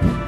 Thank you.